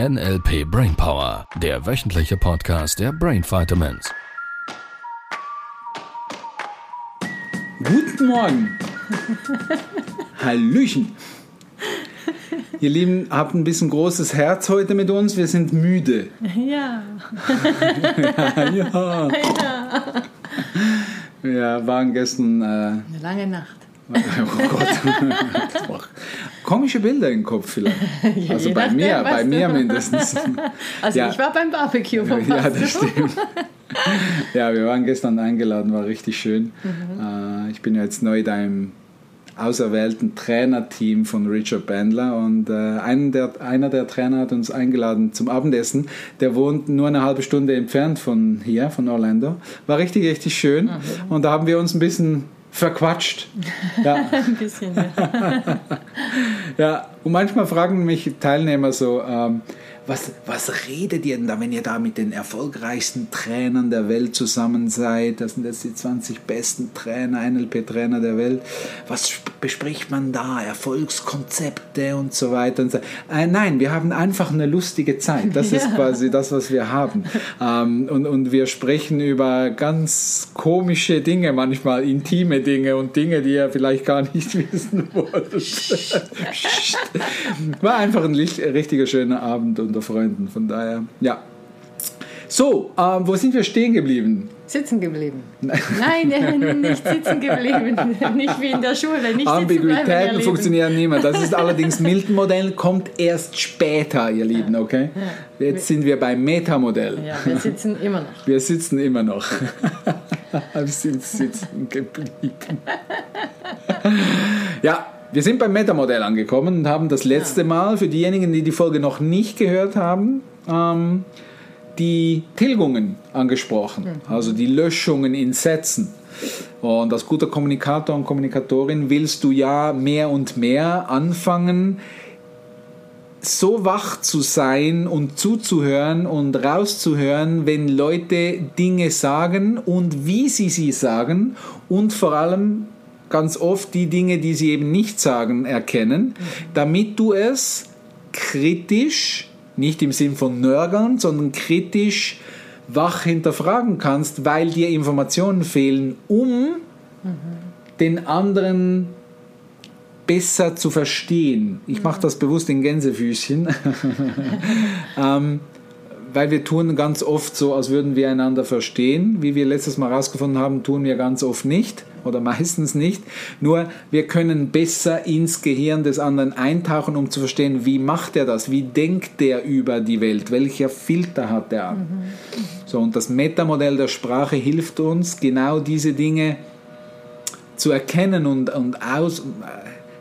NLP Brainpower, der wöchentliche Podcast der Brain Vitamins. Guten Morgen. Hallöchen. Ihr Lieben, habt ein bisschen großes Herz heute mit uns. Wir sind müde. Ja. ja. ja. Wir waren gestern. Äh, Eine lange Nacht. oh Gott. Komische Bilder im Kopf vielleicht. Also je bei mir, bei du- mir mindestens. Also Ja. ich war beim Barbecue. wo Ja, das stimmt. Ja, wir waren gestern eingeladen, war richtig schön. Mhm. Äh, Ich bin ja jetzt neu da im auserwählten Trainerteam von Richard Bandler und äh, einen der, einer der Trainer hat uns eingeladen zum Abendessen. Der wohnt nur eine halbe Stunde entfernt von hier, von Orlando. War richtig, richtig schön Mhm. und da haben wir uns ein bisschen verquatscht. Ja, Ein bisschen. Ja. ja, und manchmal fragen mich Teilnehmer so, ähm, was, was redet ihr denn da, wenn ihr da mit den erfolgreichsten Trainern der Welt zusammen seid? Das sind jetzt die 20 besten Trainer, NLP-Trainer der Welt. Was sp- bespricht man da? Erfolgskonzepte und so weiter. Und so. Äh, nein, wir haben einfach eine lustige Zeit. Das ist quasi das, was wir haben. Ähm, und, und wir sprechen über ganz komische Dinge, manchmal intime Dinge und Dinge, die ihr vielleicht gar nicht wissen wollt. War einfach ein richtiger schöner Abend unter Freunden. Von daher, ja. So, ähm, wo sind wir stehen geblieben? Sitzen geblieben. Nein, äh, nicht sitzen geblieben. Nicht wie in der Schule. Nicht Ambiguitäten funktionieren nicht mehr. Das ist allerdings Milton-Modell, kommt erst später, ihr Lieben, okay? Jetzt sind wir beim Metamodell. Ja, wir sitzen immer noch. Wir sitzen immer noch. Wir sind sitzen geblieben. Ja, wir sind beim Metamodell angekommen und haben das letzte Mal, für diejenigen, die die Folge noch nicht gehört haben, ähm, die Tilgungen angesprochen, also die Löschungen in Sätzen. Und als guter Kommunikator und Kommunikatorin willst du ja mehr und mehr anfangen, so wach zu sein und zuzuhören und rauszuhören, wenn Leute Dinge sagen und wie sie sie sagen und vor allem ganz oft die Dinge, die sie eben nicht sagen, erkennen, damit du es kritisch, nicht im Sinn von nörgeln, sondern kritisch wach hinterfragen kannst, weil dir Informationen fehlen, um den anderen besser zu verstehen. Ich mache das bewusst in Gänsefüßchen, ähm, weil wir tun ganz oft so, als würden wir einander verstehen. Wie wir letztes Mal herausgefunden haben, tun wir ganz oft nicht oder meistens nicht. Nur wir können besser ins Gehirn des anderen eintauchen, um zu verstehen, wie macht er das, wie denkt er über die Welt, welcher Filter hat er an. So, und das Metamodell der Sprache hilft uns, genau diese Dinge zu erkennen und, und aus,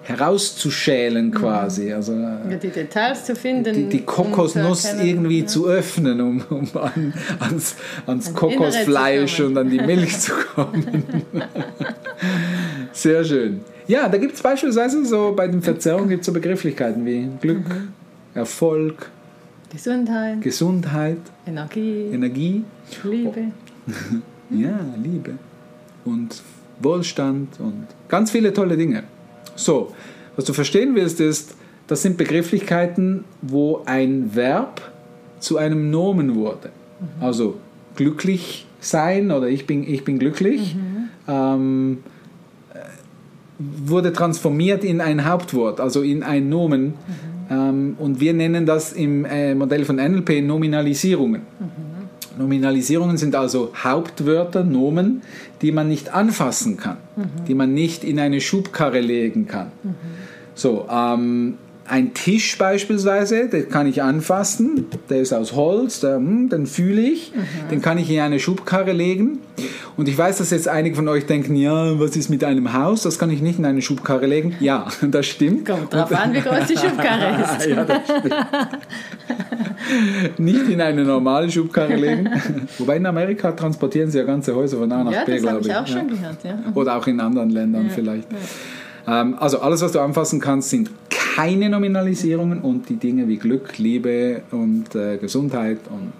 herauszuschälen quasi. Also äh, Ja, Die Details zu finden. die, die Kokosnuss zu irgendwie Ja. zu öffnen, um, um an, ans, ans Kokosfleisch und an die Milch zu kommen. Sehr schön. Ja, da gibt es beispielsweise so, bei den Verzerrungen gibt es so Begrifflichkeiten wie Glück, Mhm. Erfolg, Gesundheit, Gesundheit, Energie, Energie, Liebe. ja, Liebe und Wohlstand und ganz viele tolle Dinge. So, was du verstehen willst, ist, das sind Begrifflichkeiten, wo ein Verb zu einem Nomen wurde. Also glücklich sein oder ich bin, ich bin glücklich ähm, äh, wurde transformiert in ein Hauptwort, also in ein Nomen. Ähm, und wir nennen das im äh, Modell von NLP Nominalisierungen. Nominalisierungen sind also Hauptwörter, Nomen, die man nicht anfassen kann, die man nicht in eine Schubkarre legen kann. So, ähm, ein Tisch beispielsweise, den kann ich anfassen, der ist aus Holz, der, hm, den fühle ich, den kann ich in eine Schubkarre legen. Und ich weiß, dass jetzt einige von euch denken, ja, was ist mit einem Haus? Das kann ich nicht in eine Schubkarre legen. Ja, das stimmt. Kommt drauf an, wie groß die Schubkarre ist. ja, das stimmt. Nicht in eine normale Schubkarre legen. Wobei in Amerika transportieren sie ja ganze Häuser von A nach Ja, B, das glaube habe ich. ich auch Ja. schon gehört. Ja. Oder auch in anderen Ländern vielleicht. Ähm, also alles, was du anfassen kannst, sind keine Nominalisierungen und die Dinge wie Glück, Liebe und äh, Gesundheit und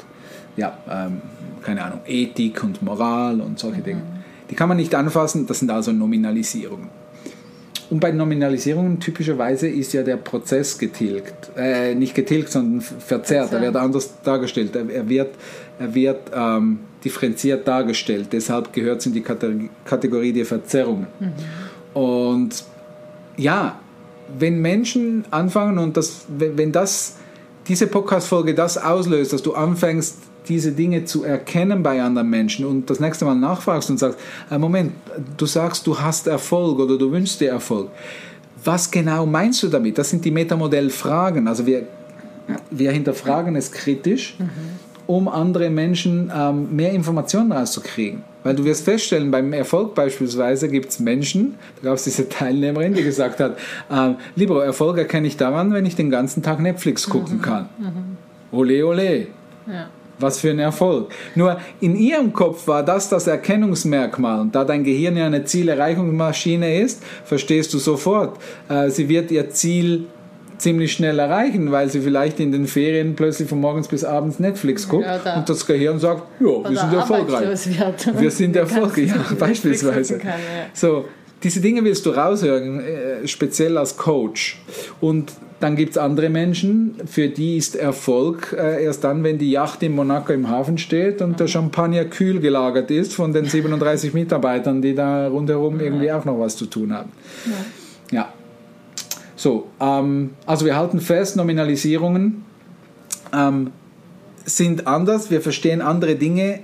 ja, ähm, keine Ahnung, Ethik und Moral und solche Dinge. Die kann man nicht anfassen, das sind also Nominalisierungen. Und bei Nominalisierungen typischerweise ist ja der Prozess getilgt. Äh, nicht getilgt, sondern verzerrt. Er wird anders dargestellt. Er, er wird, er wird ähm, differenziert dargestellt. Deshalb gehört es in die Kategorie der Verzerrungen. Mhm. Und ja, wenn Menschen anfangen und das, wenn das, diese Podcast-Folge das auslöst, dass du anfängst, diese Dinge zu erkennen bei anderen Menschen und das nächste Mal nachfragst und sagst, äh, Moment, du sagst, du hast Erfolg oder du wünschst dir Erfolg. Was genau meinst du damit? Das sind die Metamodell-Fragen. Also wir, wir hinterfragen es kritisch, mhm. um andere Menschen ähm, mehr Informationen rauszukriegen. Weil du wirst feststellen, beim Erfolg beispielsweise gibt es Menschen, da gab es diese Teilnehmerin, die gesagt hat, äh, lieber Erfolg erkenne ich daran, wenn ich den ganzen Tag Netflix gucken mhm. kann. Mhm. Ole, ole. Ja. Was für ein Erfolg. Nur in ihrem Kopf war das das Erkennungsmerkmal. Und da dein Gehirn ja eine Zielerreichungsmaschine ist, verstehst du sofort, äh, sie wird ihr Ziel ziemlich schnell erreichen, weil sie vielleicht in den Ferien plötzlich von morgens bis abends Netflix guckt ja, und das Gehirn sagt, ja, wir sind erfolgreich. Wir sind erfolgreich, ja, beispielsweise. Kann, ja. So, diese Dinge willst du raushören, äh, speziell als Coach. Und dann gibt es andere Menschen, für die ist Erfolg äh, erst dann, wenn die Yacht in Monaco im Hafen steht und der Champagner kühl gelagert ist von den 37 Mitarbeitern, die da rundherum irgendwie auch noch was zu tun haben. Ja. ja. So, ähm, also wir halten fest, Nominalisierungen ähm, sind anders, wir verstehen andere Dinge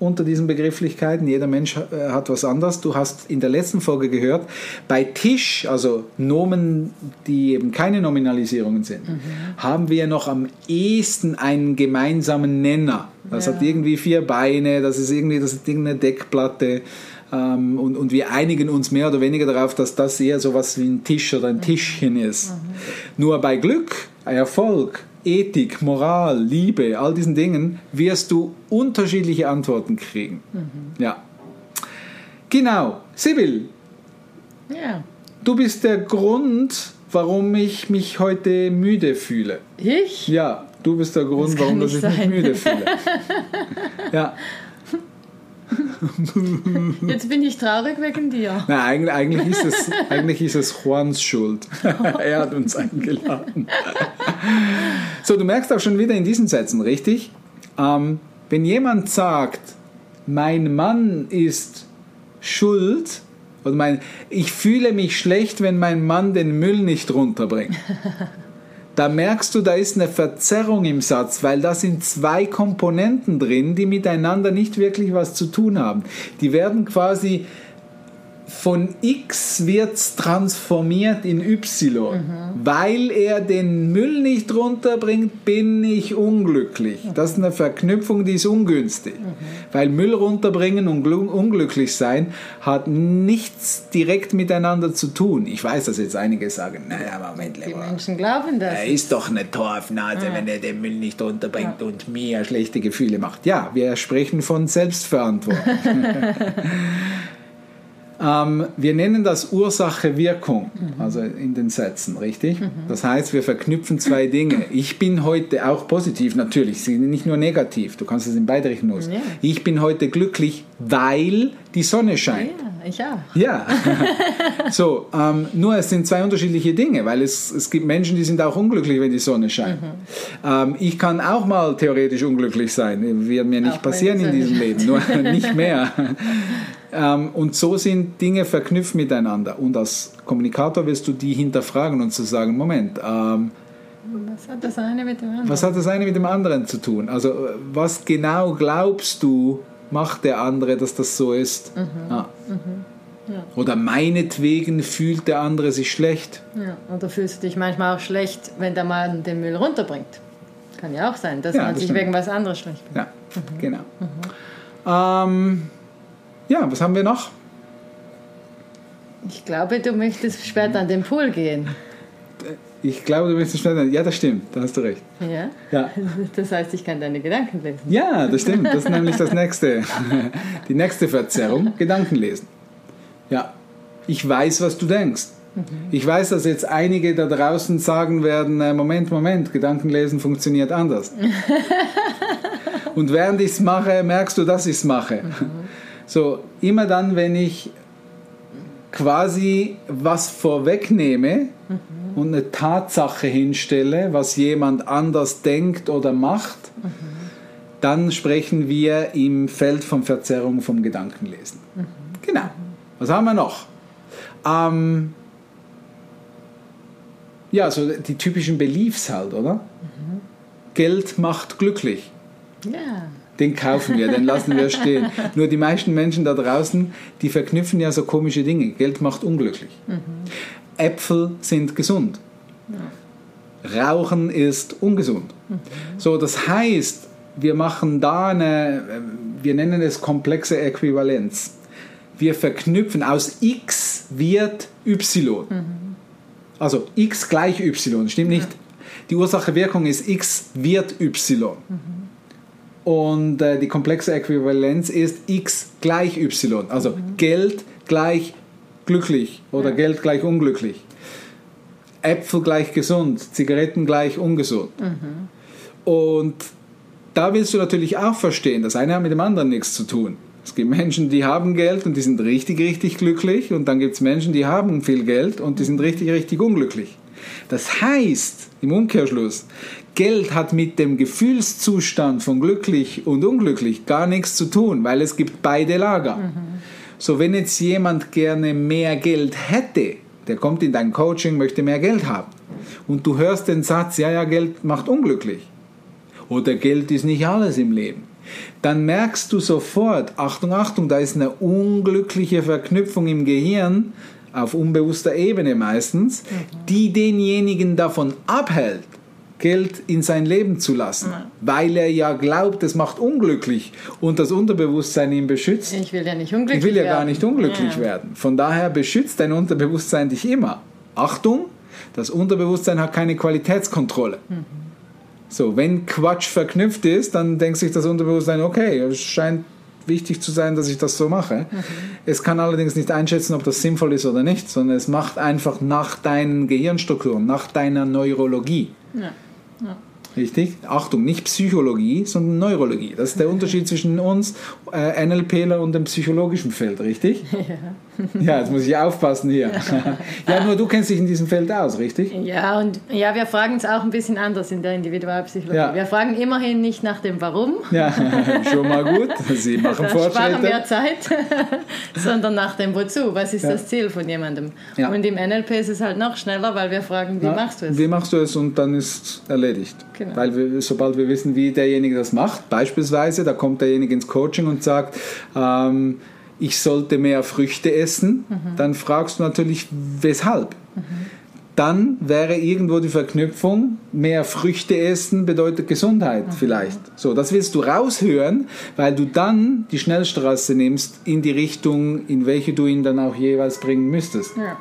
unter diesen Begrifflichkeiten. Jeder Mensch äh, hat was anderes. Du hast in der letzten Folge gehört, bei Tisch, also Nomen, die eben keine Nominalisierungen sind, mhm. haben wir noch am ehesten einen gemeinsamen Nenner. Das ja. hat irgendwie vier Beine, das ist irgendwie das ist irgendeine Deckplatte. Ähm, und, und wir einigen uns mehr oder weniger darauf, dass das eher so was wie ein Tisch oder ein mhm. Tischchen ist. Mhm. Nur bei Glück, Erfolg, Ethik, Moral, Liebe, all diesen Dingen wirst du unterschiedliche Antworten kriegen. Mhm. Ja. Genau. Sibyl. Ja. Du bist der Grund, warum ich mich heute müde fühle. Ich? Ja, du bist der Grund, warum ich mich müde fühle. ja. Jetzt bin ich traurig wegen dir. Nein, eigentlich, eigentlich, ist es, eigentlich ist es Juans Schuld. er hat uns eingeladen. so, du merkst auch schon wieder in diesen Sätzen, richtig? Ähm, wenn jemand sagt, mein Mann ist schuld, oder mein, ich fühle mich schlecht, wenn mein Mann den Müll nicht runterbringt da merkst du, da ist eine Verzerrung im Satz, weil da sind zwei Komponenten drin, die miteinander nicht wirklich was zu tun haben. Die werden quasi von X wird transformiert in Y. Mhm. Weil er den Müll nicht runterbringt, bin ich unglücklich. Mhm. Das ist eine Verknüpfung, die ist ungünstig. Mhm. Weil Müll runterbringen und unglücklich sein hat nichts direkt miteinander zu tun. Ich weiß, dass jetzt einige sagen, naja, Moment, Die Menschen glauben das. Er ist doch eine Torfnase, wenn er den Müll nicht runterbringt ja. und mir schlechte Gefühle macht. Ja, wir sprechen von Selbstverantwortung. Ähm, wir nennen das Ursache-Wirkung, also in den Sätzen, richtig? Mhm. Das heißt, wir verknüpfen zwei Dinge. Ich bin heute auch positiv, natürlich, nicht nur negativ, du kannst es in beide Richtungen nutzen. Ich bin heute glücklich, weil die Sonne scheint. Ja, ich auch. Ja. so, ähm, nur es sind zwei unterschiedliche Dinge, weil es, es gibt Menschen, die sind auch unglücklich, wenn die Sonne scheint. Mhm. Ähm, ich kann auch mal theoretisch unglücklich sein, wird mir nicht auch passieren in diesem Leben, nur nicht mehr. Ähm, und so sind Dinge verknüpft miteinander. Und als Kommunikator wirst du die hinterfragen und zu sagen, Moment, ähm, was hat das eine mit dem anderen? Was hat das eine mit dem anderen zu tun? Also was genau glaubst du, macht der andere, dass das so ist? Mhm. Ah. Mhm. Ja. Oder meinetwegen fühlt der andere sich schlecht. Ja. Oder fühlst du dich manchmal auch schlecht, wenn der Mann den Müll runterbringt. Kann ja auch sein, dass ja, man das sich wegen was anderes schlecht fühlt. Ja, mhm. genau. Mhm. Ähm, ja, was haben wir noch? Ich glaube, du möchtest später an den Pool gehen. Ich glaube, du möchtest später. Ja, das stimmt, da hast du recht. Ja? ja. Das heißt, ich kann deine Gedanken lesen. Ja, das stimmt. Das ist nämlich das nächste. Die nächste Verzerrung: Gedanken lesen. Ja. Ich weiß, was du denkst. Mhm. Ich weiß, dass jetzt einige da draußen sagen werden: äh, Moment, Moment, Gedankenlesen funktioniert anders. Und während ich es mache, merkst du, dass ich es mache. Mhm. So, immer dann, wenn ich quasi was vorwegnehme und eine Tatsache hinstelle, was jemand anders denkt oder macht, dann sprechen wir im Feld von Verzerrung vom Gedankenlesen. Genau. Was haben wir noch? Ähm, ja, so die typischen Beliefs halt, oder? Geld macht glücklich. Ja. Den kaufen wir, den lassen wir stehen. Nur die meisten Menschen da draußen, die verknüpfen ja so komische Dinge. Geld macht unglücklich. Äpfel sind gesund. Rauchen ist ungesund. So, das heißt, wir machen da eine, wir nennen es komplexe Äquivalenz. Wir verknüpfen aus x wird y. Also x gleich y, stimmt nicht. Die Ursache-Wirkung ist x wird y. Und äh, die komplexe Äquivalenz ist x gleich y. Also Geld gleich glücklich oder Geld gleich unglücklich. Äpfel gleich gesund, Zigaretten gleich ungesund. Und da willst du natürlich auch verstehen, das eine hat mit dem anderen nichts zu tun. Es gibt Menschen, die haben Geld und die sind richtig, richtig glücklich. Und dann gibt es Menschen, die haben viel Geld und die sind richtig, richtig unglücklich. Das heißt, im Umkehrschluss, Geld hat mit dem Gefühlszustand von glücklich und unglücklich gar nichts zu tun, weil es gibt beide Lager. So, wenn jetzt jemand gerne mehr Geld hätte, der kommt in dein Coaching, möchte mehr Geld haben. Und du hörst den Satz, ja, ja, Geld macht unglücklich. Oder Geld ist nicht alles im Leben. Dann merkst du sofort, Achtung, Achtung, da ist eine unglückliche Verknüpfung im Gehirn, auf unbewusster Ebene meistens, die denjenigen davon abhält, Geld in sein Leben zu lassen, weil er ja glaubt, es macht unglücklich und das Unterbewusstsein ihn beschützt. Ich will ja nicht unglücklich Ich will ja werden. gar nicht unglücklich Ja. werden. Von daher beschützt dein Unterbewusstsein dich immer. Achtung, das Unterbewusstsein hat keine Qualitätskontrolle. So, wenn Quatsch verknüpft ist, dann denkt sich das Unterbewusstsein, okay, es scheint wichtig zu sein, dass ich das so mache. Es kann allerdings nicht einschätzen, ob das sinnvoll ist oder nicht, sondern es macht einfach nach deinen Gehirnstrukturen, nach deiner Neurologie. Ja. Richtig? Achtung, nicht Psychologie, sondern Neurologie. Das ist der Unterschied zwischen uns, äh, NLPler und dem psychologischen Feld, richtig? Ja. Ja, jetzt muss ich aufpassen hier. ja, nur du kennst dich in diesem Feld aus, richtig? Ja, und ja, wir fragen es auch ein bisschen anders in der Individualpsychologie. Ja. Wir fragen immerhin nicht nach dem Warum, Ja, schon mal gut. Sie machen da sparen wir Fortschritte. Zeit, sondern nach dem Wozu. Was ist Ja. das Ziel von jemandem? Ja. Und im NLP ist es halt noch schneller, weil wir fragen, wie Ja, machst du es? Wie machst du es und dann ist erledigt. Genau. Weil wir, sobald wir wissen, wie derjenige das macht, beispielsweise, da kommt derjenige ins Coaching und sagt, ähm, ich sollte mehr Früchte essen, Mhm. dann fragst du natürlich, weshalb? Dann wäre irgendwo die Verknüpfung, mehr Früchte essen bedeutet Gesundheit Mhm. vielleicht. So, das willst du raushören, weil du dann die Schnellstraße nimmst in die Richtung, in welche du ihn dann auch jeweils bringen müsstest. Ja,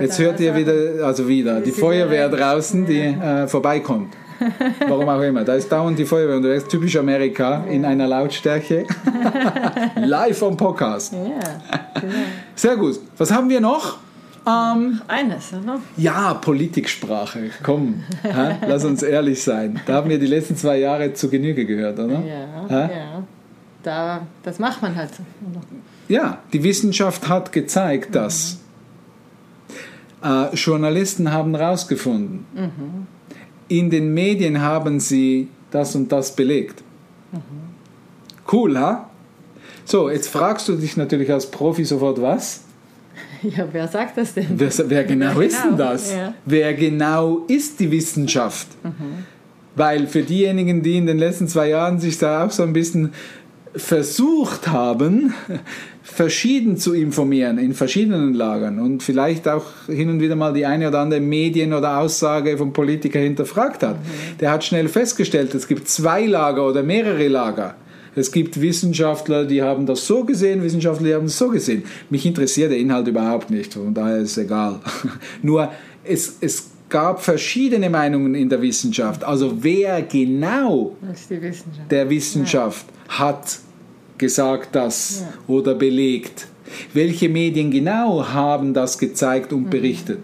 Jetzt hört ihr wieder, also wieder, die Feuerwehr draußen, die äh, vorbeikommt. Warum auch immer. Da ist dauernd die Feuerwehr unterwegs, typisch Amerika, in einer Lautstärke. Live vom Podcast. Ja, genau. Sehr gut. Was haben wir noch? Ähm, Eines, oder? ja, Politiksprache. Komm, hä? lass uns ehrlich sein. Da haben wir die letzten zwei Jahre zu Genüge gehört, oder? Ja, Hä? ja. Da, das macht man halt. Ja, die Wissenschaft hat gezeigt, dass äh, Journalisten haben herausgefunden, in den Medien haben sie das und das belegt. Cool, ha? So, jetzt fragst du dich natürlich als Profi sofort was? Ja, wer sagt das denn? Wer, wer genau Wer ist denn genau? das? Ja. Wer genau ist die Wissenschaft? Weil für diejenigen, die in den letzten zwei Jahren sich da auch so ein bisschen versucht haben, verschieden zu informieren in verschiedenen Lagern und vielleicht auch hin und wieder mal die eine oder andere Medien oder Aussage vom Politiker hinterfragt hat, der hat schnell festgestellt, es gibt zwei Lager oder mehrere Lager. Es gibt Wissenschaftler, die haben das so gesehen, Wissenschaftler, die haben es so gesehen. Mich interessiert der Inhalt überhaupt nicht, von daher ist es egal. Nur es, es gab verschiedene Meinungen in der Wissenschaft. Also wer genau Wissenschaft. der Wissenschaft hat gesagt das oder belegt. Welche Medien genau haben das gezeigt und berichtet?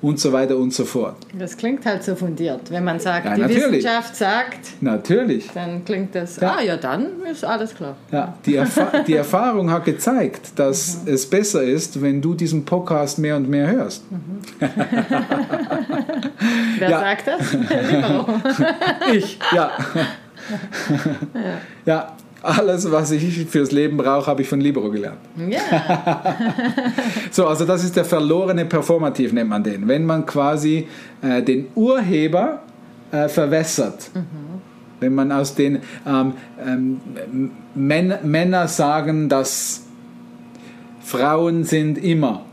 Und so weiter und so fort. Das klingt halt so fundiert. Wenn man sagt, Ja, die natürlich. Wissenschaft sagt, Natürlich. dann klingt das, Ja. ah ja, dann ist alles klar. Ja, die, Erfa die Erfahrung hat gezeigt, dass es besser ist, wenn du diesen Podcast mehr und mehr hörst. Wer Ja. sagt das? Ich, ja. Ja, alles, was ich fürs Leben brauche, habe ich von Libero gelernt. ja, So, also das ist der verlorene Performativ, nennt man den. Wenn man quasi äh, den Urheber äh, verwässert. Wenn man aus den ähm, ähm, Män Männer sagen, dass Frauen sind immer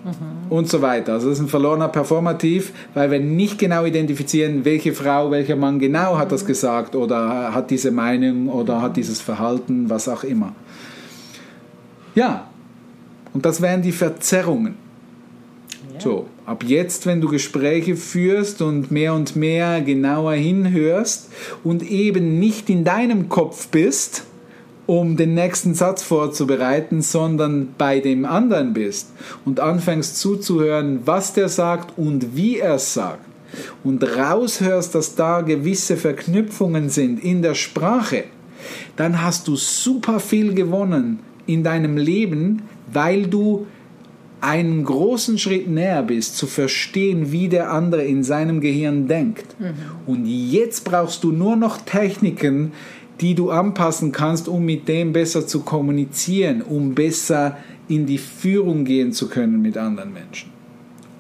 und so weiter. Also das ist ein verlorener Performativ, weil wir nicht genau identifizieren, welche Frau, welcher Mann genau hat das gesagt oder hat diese Meinung oder hat dieses Verhalten, was auch immer. Ja, und das wären die Verzerrungen. So, ab jetzt, wenn du Gespräche führst und mehr und mehr genauer hinhörst und eben nicht in deinem Kopf bist, um den nächsten Satz vorzubereiten, sondern bei dem anderen bist und anfängst zuzuhören, was der sagt und wie er es sagt und raushörst, dass da gewisse Verknüpfungen sind in der Sprache, dann hast du super viel gewonnen in deinem Leben, weil du einen großen Schritt näher bist, zu verstehen, wie der andere in seinem Gehirn denkt. Und jetzt brauchst du nur noch Techniken, die du anpassen kannst, um mit dem besser zu kommunizieren, um besser in die Führung gehen zu können mit anderen Menschen.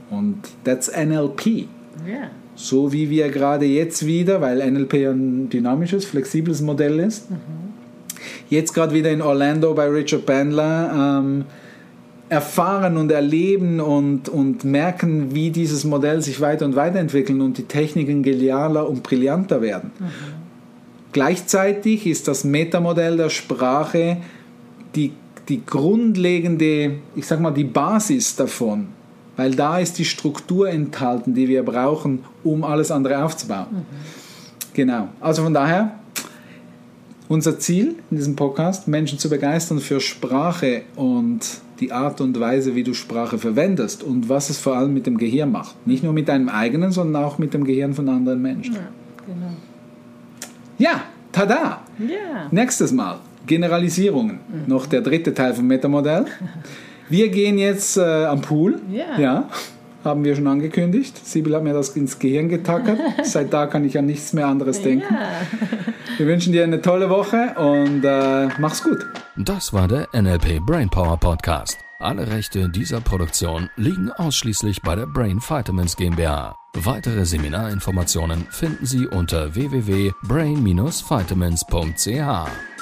Und that's NLP. ja. So wie wir gerade jetzt wieder, weil NLP ein dynamisches, flexibles Modell ist, jetzt gerade wieder in Orlando bei Richard Bandler ähm, erfahren und erleben und, und merken, wie dieses Modell sich weiter und weiterentwickeln und die Techniken genialer und brillanter werden. Gleichzeitig ist das Metamodell der Sprache die, die grundlegende, ich sag mal, die Basis davon, weil da ist die Struktur enthalten, die wir brauchen, um alles andere aufzubauen. Genau. Also von daher, unser Ziel in diesem Podcast, Menschen zu begeistern für Sprache und die Art und Weise, wie du Sprache verwendest und was es vor allem mit dem Gehirn macht. Nicht nur mit deinem eigenen, sondern auch mit dem Gehirn von anderen Menschen. ja, genau. Ja, tada! Ja, Nächstes Mal Generalisierungen. Noch der dritte Teil vom Metamodell. Wir gehen jetzt äh, am Pool. Ja. Haben wir schon angekündigt. Sibyl hat mir das ins Gehirn getackert. Seit da kann ich an nichts mehr anderes denken. ja. Wir wünschen dir eine tolle Woche und äh, mach's gut. Das war der NLP Brainpower Podcast. Alle Rechte dieser Produktion liegen ausschließlich bei der Brain Vitamins GmbH. Weitere Seminarinformationen finden Sie unter www.brain-vitamins.ch.